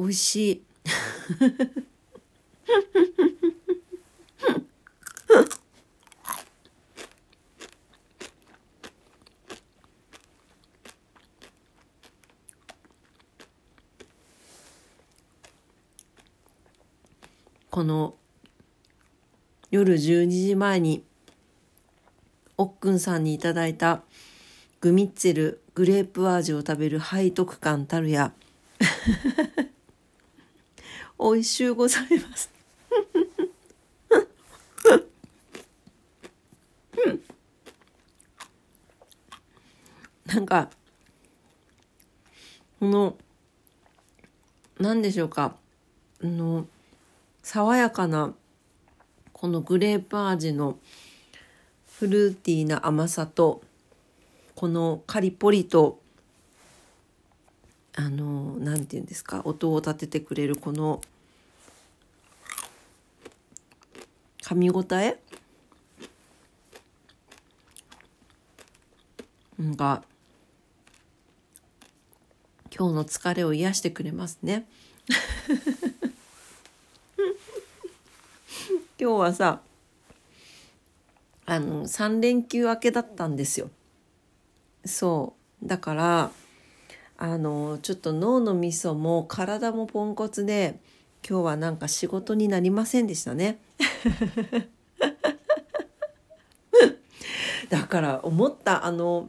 美味しい。この夜12時前におっくんさんにいただいたグミッツェルグレープ味を食べる背徳感たるや美味しゅうございます。なんかこの何でしょうか。あの爽やかなこのグレープ味のフルーティーな甘さとこのカリポリとあの何て言うんですか？音を立ててくれるこの噛み応え？が今日の疲れを癒してくれますね。今日はさあの3連休明けだったんですよ。そうだからあのちょっと脳のみそも体もポンコツで今日はなんか仕事になりませんでしたね。だから思ったあの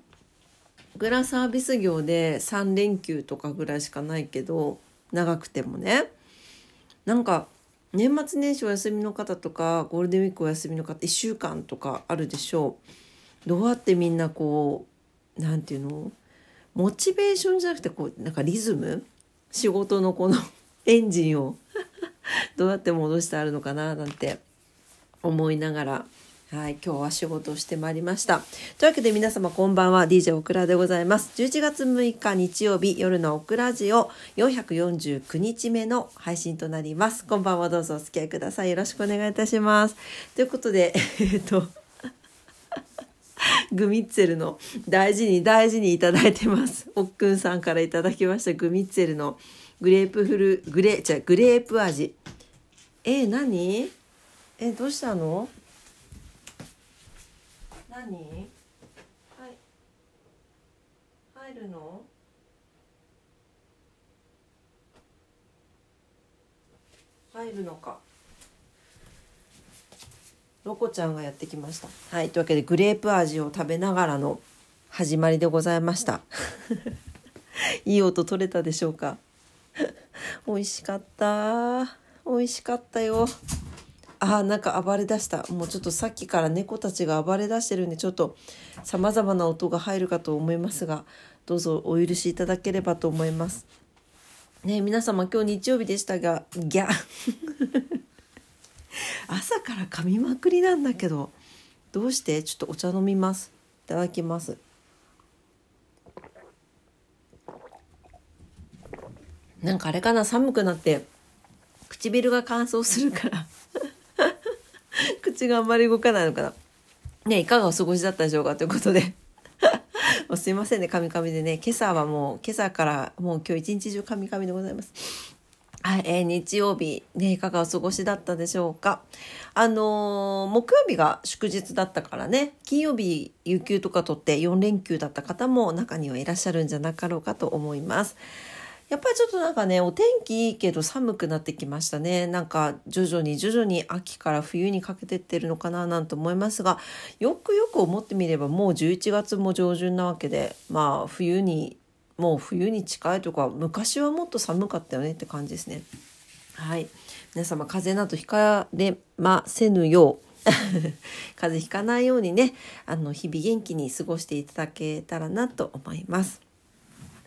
グラサービス業で3連休とかぐらいしかないけど長くてもね。なんか年末年始お休みの方とかゴールデンウィークお休みの方1週間とかあるでしょう。どうやってみんなこう何て言うの？モチベーションじゃなくてこうなんかリズム？仕事のこの エンジンをどうやって戻してあるのかななんて思いながらはい、今日は仕事をしてまいりました。というわけで皆様こんばんは、DJ オクラでございます。11月6日日曜日夜のオクラジオ449日目の配信となります。こんばんはどうぞお付き合いください。よろしくお願いいたします。ということで、えっと、グミッツェルの大事に大事にいただいてます。おっくんさんからいただきましたグミッツェルのグレープフル、グレー、じゃグレープ味。えー、何？えどうしたの？何？はい。入るの？入るのか。ロコちゃんがやってきました。はい。というわけでグレープ味を食べながらの始まりでございました。いい音取れたでしょうか？美味しかった。美味しかったよ。あなんか暴れだした。もうちょっとさっきから猫たちが暴れだしてるんでちょっとさまざまな音が入るかと思いますがどうぞお許しいただければと思います。ね皆様今日日曜日でしたがギャ 朝から噛みまくりなんだけどどうして？ちょっとお茶飲みますいただきますなんかあれかな？寒くなって唇が乾燥するから 口があんまり動かないのかな？ねいかがお過ごしだったでしょうかということで。すいませんね、カミカミでね。今朝はもう、今朝からもう今日一日中カミカミでございます。はい、えー、日曜日、ね、いかがお過ごしだったでしょうか？あのー、木曜日が祝日だったからね、金曜日、有給とか取って4連休だった方も中にはいらっしゃるんじゃなかろうかと思います。やっぱりちょっとなんかねお天気いいけど寒くなってきましたねなんか徐々に徐々に秋から冬にかけてってるのかななんて思いますがよくよく思ってみればもう11月も上旬なわけでまあ冬にもう冬に近いとか昔はもっと寒かったよねって感じですね。はい皆様風邪などひかれませぬよう 風邪ひかないようにねあの日々元気に過ごしていただけたらなと思います。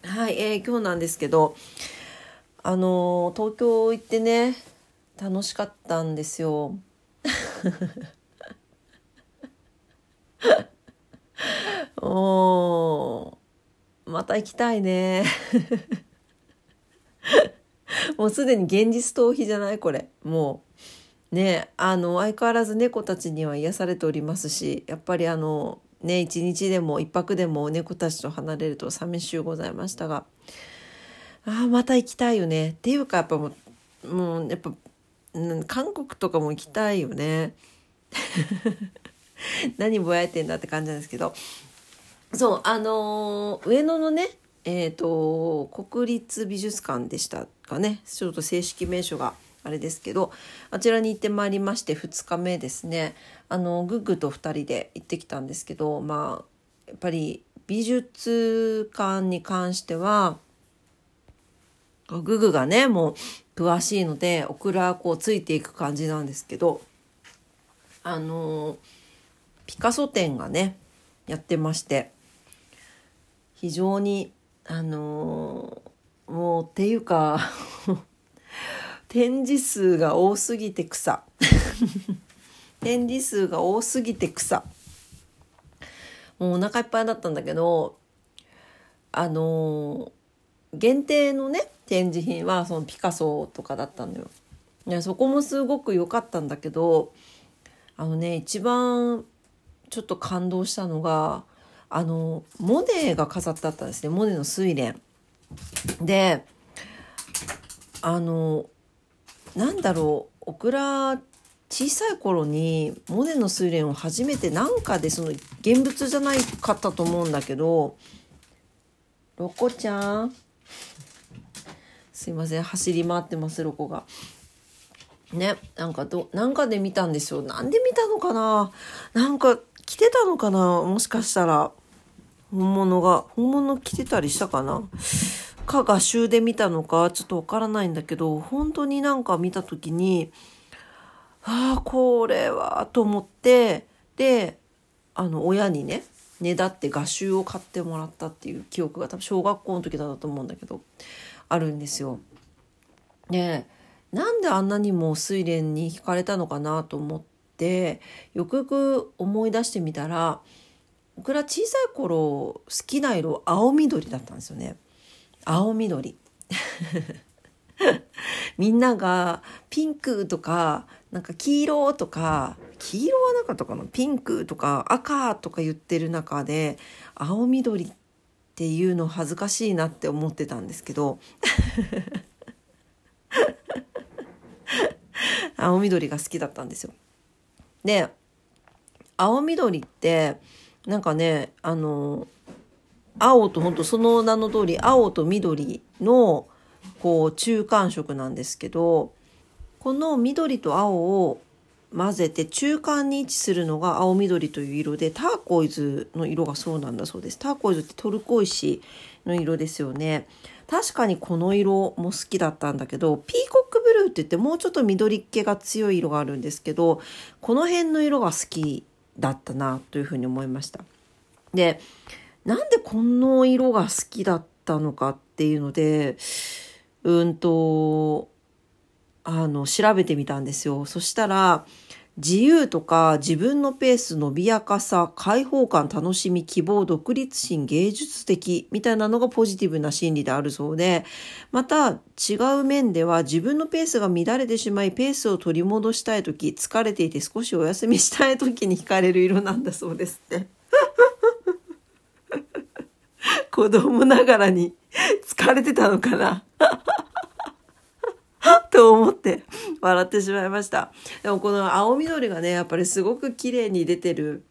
はい、えー、今日なんですけどあの東京行ってね楽しかったんですよ。おまた行きたいね。もうすでに現実逃避じゃないこれ。もう。ねあの相変わらず猫たちには癒されておりますしやっぱりあのね一日でも一泊でも猫たちと離れると寂しゅうございましたが。あまた行きたいよね。っていうかやっぱもうもうやっぱ、韓国とかも行きたいよね。何ぼやいてんだって感じなんですけど。そうあのー、上野のねえっ、ー、と国立美術館でしたかね。ちょっと正式名称があれですけどあちらに行ってまいりまして2日目ですね。あのグッグと2人で行ってきたんですけどまあやっぱり美術館に関してはググがねもう詳しいのでオクラこうついていく感じなんですけどあのピカソ展がねやってまして非常にあのもうっていうか 展示数が多すぎて草 展示数が多すぎて草もうお腹いっぱいだったんだけどあの限定のね展示品はそのピカソとかだったのよ。いそこもすごく良かったんだけどあのね一番ちょっと感動したのがあのモネが飾ってあったんですね。モネの睡蓮。であのなんだろう。オクラ小さい頃にモネの睡蓮を初めてなんかでその現物じゃないかったと思うんだけどロコちゃん。すいません。走り回ってますロコが。ねなんかどなんかで見たんですよなんで見たのかな。なんか着てたのかな。もしかしたら。本物が本物着てたりしたかな？か画集で見たのかちょっとわからないんだけど本当になんか見た時にああこれはと思ってであの親にねねだって画集を買ってもらったっていう記憶が多分小学校の時だったと思うんだけどあるんですよ。でなんであんなにも睡蓮に惹かれたのかなと思ってよくよく思い出してみたら僕ら小さい頃好きな色青緑だったんですよね。青緑 みんながピンクとかなんか黄色とか黄色はなかったかな？ピンクとか赤とか言ってる中で青緑っていうの恥ずかしいなって思ってたんですけど 青緑が好きだったんですよ。で青緑ってなんかねあの青と本当その名の通り青と緑のこう中間色なんですけどこの緑と青を混ぜて中間に位置するのが青緑という色でターコイズの色がそうなんだそうです。ターコイズってトルコ石の色ですよね。確かにこの色も好きだったんだけどピーコックブルーって言ってもうちょっと緑っ気が強い色があるんですけどこの辺の色が好きだったなというふうに思いました。でなんでこの色が好きだったのかっていうのでうんとあの調べてみたんですよ。そしたら自由とか自分のペース伸びやかさ開放感楽しみ希望独立心芸術的みたいなのがポジティブな心理であるそうでまた違う面では自分のペースが乱れてしまいペースを取り戻したい時疲れていて少しお休みしたい時に惹かれる色なんだそうですって。子供ながらに疲れてたのかな？と思って笑ってしまいました。でもこの青緑がね、やっぱりすごく綺麗に出てる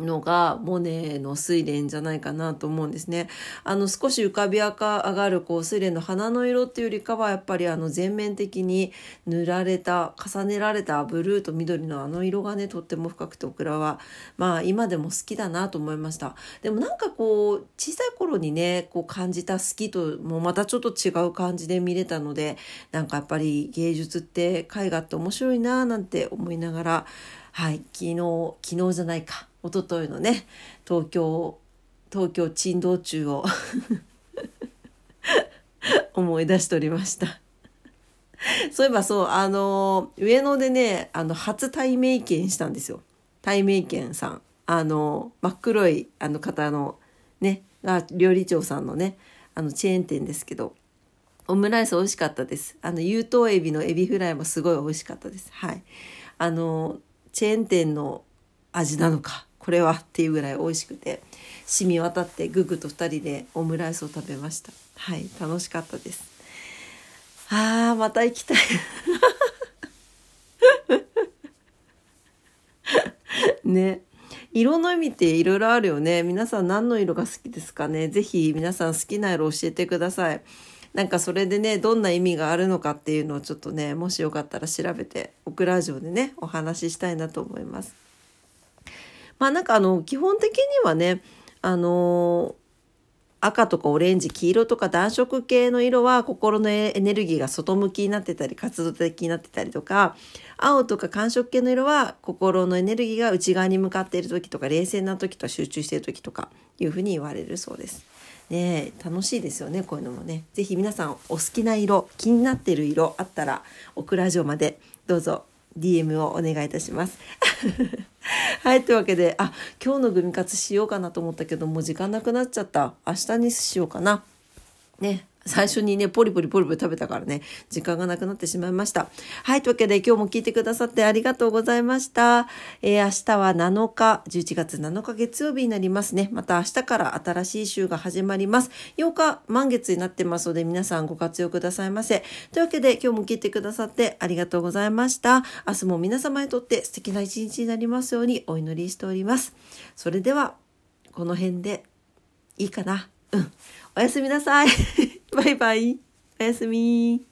のがモネの睡蓮じゃないかなと思うんですね。あの少し浮かび上がるこう睡蓮の花の色っていうよりかはやっぱりあの全面的に塗られた重ねられたブルーと緑のあの色がねとっても深くてオクラはまあ今でも好きだなと思いました。でもなんかこう小さい頃にねこう感じた好きともまたちょっと違う感じで見れたのでなんかやっぱり芸術って絵画って面白いななんて思いながらはい昨日昨日じゃないか一昨日のね東京東京珍道中を 思い出しておりました。そういえばそうあの上野でねあの初対面券したんですよ。対面券さん。あの真っ黒いあの方のねが料理長さんのねあのチェーン店ですけどオムライス美味しかったです。あの有頭エビのエビフライもすごい美味しかったです。はい。あのチェーン店の味なのかこれはっていうぐらい美味しくて染み渡ってググと2人でオムライスを食べました。はい楽しかったです。あーまた行きたい。ね。色の意味っていろいろあるよね。皆さん何の色が好きですかね。是非皆さん好きな色教えてください。なんかそれでねどんな意味があるのかっていうのをちょっとねもしよかったら調べてオクラジオでねお話ししたいなと思います。まあなんかあの基本的にはねあの赤とかオレンジ黄色とか暖色系の色は心のエネルギーが外向きになってたり活動的になってたりとか青とか寒色系の色は心のエネルギーが内側に向かっている時とか冷静な時とか集中している時とかいうふうに言われるそうです。ね楽しいですよねこういうのもね。是非皆さんお好きな色気になってる色あったらオクラジオまでどうぞ DM をお願いいたします。はい、というわけで、あ、今日のグミ活しようかなと思ったけど、もう時間なくなっちゃった。明日にしようかな。ね、最初にね、ポリポリポリポリ食べたからね、時間がなくなってしまいました。はい、というわけで今日も聞いてくださってありがとうございました。えー、明日は7日、11月7日月曜日になりますね。また明日から新しい週が始まります。8日満月になってますので皆さんご活用くださいませ。というわけで今日も聞いてくださってありがとうございました。明日も皆様にとって素敵な一日になりますようにお祈りしております。それでは、この辺でいいかな。うん。おやすみなさい。バイバイ。おやすみ。